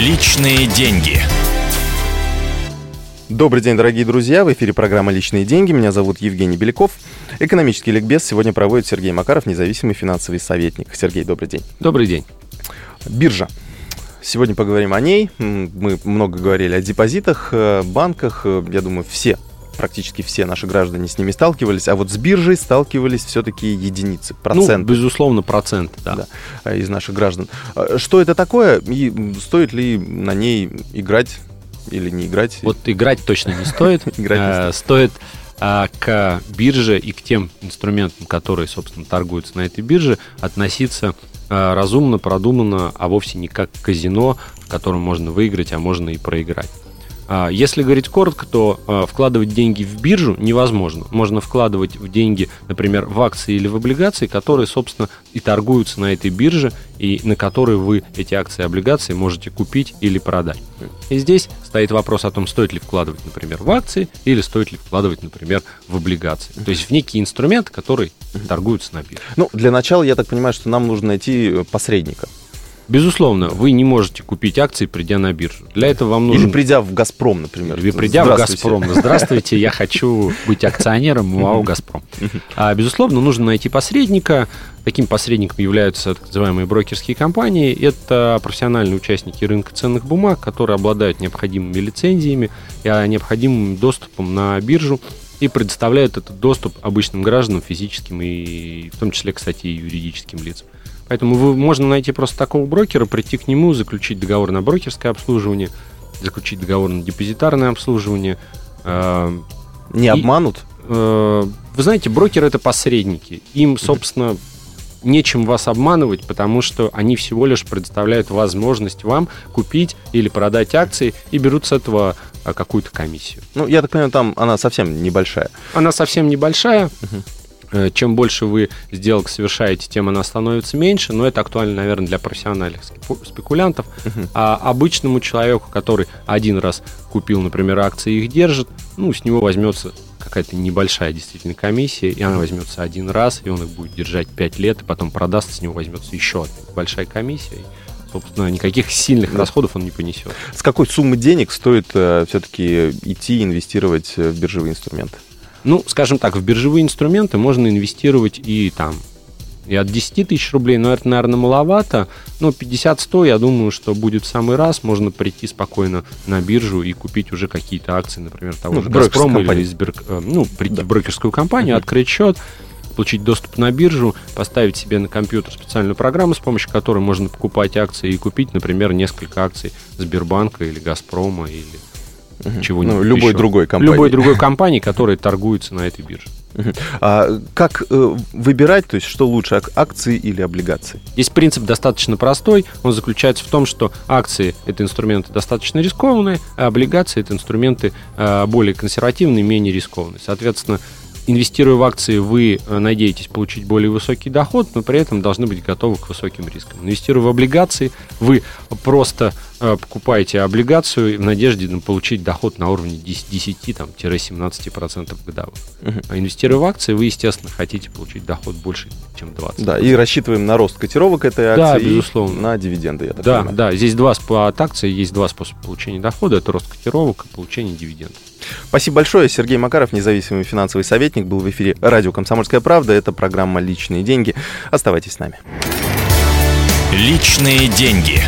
Личные деньги. Добрый день, дорогие друзья. В эфире программа «Личные деньги». Меня зовут Евгений Беляков. Экономический ликбез сегодня проводит Сергей Макаров, независимый финансовый советник. Сергей, добрый день. Добрый день. Биржа. Сегодня поговорим о ней. Мы много говорили о депозитах, э, банках. Э, я думаю, все практически все наши граждане с ними сталкивались, а вот с биржей сталкивались все-таки единицы, проценты. Ну, безусловно, процент, да. да. Э, из наших граждан. Что это такое и стоит ли на ней играть или не играть? Вот играть точно не стоит. Стоит а, к бирже и к тем инструментам, которые, собственно, торгуются на этой бирже, относиться а, разумно, продуманно, а вовсе не как казино, в котором можно выиграть, а можно и проиграть. А, если говорить коротко, то а, вкладывать деньги в биржу невозможно. Можно вкладывать в деньги, например, в акции или в облигации, которые, собственно, и торгуются на этой бирже, и на которые вы эти акции и облигации можете купить или продать. И здесь стоит вопрос о том, стоит ли вкладывать, например, в акции или стоит ли вкладывать, например, в облигации. То есть в некий инструмент, который торгуется на бирже. Ну, для начала, я так понимаю, что нам нужно найти посредника. Безусловно, вы не можете купить акции, придя на биржу. Для этого вам нужно... Или придя в «Газпром», например. Или придя в «Газпром». Здравствуйте, я хочу быть акционером МАО «Газпром». А, безусловно, нужно найти посредника. Таким посредником являются так называемые брокерские компании. Это профессиональные участники рынка ценных бумаг, которые обладают необходимыми лицензиями и необходимым доступом на биржу и предоставляют этот доступ обычным гражданам, физическим и в том числе, кстати, и юридическим лицам. Поэтому вы, можно найти просто такого брокера, прийти к нему, заключить договор на брокерское обслуживание, заключить договор на депозитарное обслуживание. Э, Не и, обманут? Э, вы знаете, брокеры это посредники. Им, собственно, нечем вас обманывать, потому что они всего лишь предоставляют возможность вам купить или продать акции и берут с этого а, какую-то комиссию. Ну, я так понимаю, там она совсем небольшая. Она совсем небольшая. Угу. Э, чем больше вы сделок совершаете, тем она становится меньше, но это актуально, наверное, для профессиональных спекулянтов. Uh-huh. А обычному человеку, который один раз купил, например, акции и их держит, ну, с него возьмется какая-то небольшая действительно комиссия, и она возьмется один раз, и он их будет держать 5 лет, и потом продаст, с него возьмется еще одна большая комиссия. И, собственно, никаких сильных да. расходов он не понесет. С какой суммы денег стоит э, все-таки идти инвестировать в биржевые инструменты? Ну, скажем так, в биржевые инструменты можно инвестировать и там и от 10 тысяч рублей, но это, наверное, маловато. Но 50-100, я думаю, что будет в самый раз. Можно прийти спокойно на биржу и купить уже какие-то акции, например, того ну, же «Газпрома» или Сбер... Э, ну, прийти да. в брокерскую компанию, uh-huh. открыть счет, получить доступ на биржу, поставить себе на компьютер специальную программу, с помощью которой можно покупать акции и купить, например, несколько акций Сбербанка или «Газпрома» или угу. чего-нибудь ну, любой еще. другой компании. Любой другой компании, которая торгуется на этой бирже. А как э, выбирать, то есть что лучше, акции или облигации? Здесь принцип достаточно простой. Он заключается в том, что акции – это инструменты достаточно рискованные, а облигации – это инструменты э, более консервативные, менее рискованные. Соответственно, инвестируя в акции, вы э, надеетесь получить более высокий доход, но при этом должны быть готовы к высоким рискам. Инвестируя в облигации, вы просто э, покупаете облигацию в надежде на получить доход на уровне 10-17% годовых. Угу. А инвестируя в акции, вы, естественно, хотите получить доход больше, чем 20%. Да, и рассчитываем на рост котировок этой акции да, безусловно. на дивиденды, я так да, понимаю. Да, здесь два, от акции есть два способа получения дохода. Это рост котировок и получение дивидендов. Спасибо большое. Сергей Макаров, независимый финансовый советник, был в эфире радио «Комсомольская правда». Это программа «Личные деньги». Оставайтесь с нами. Личные деньги.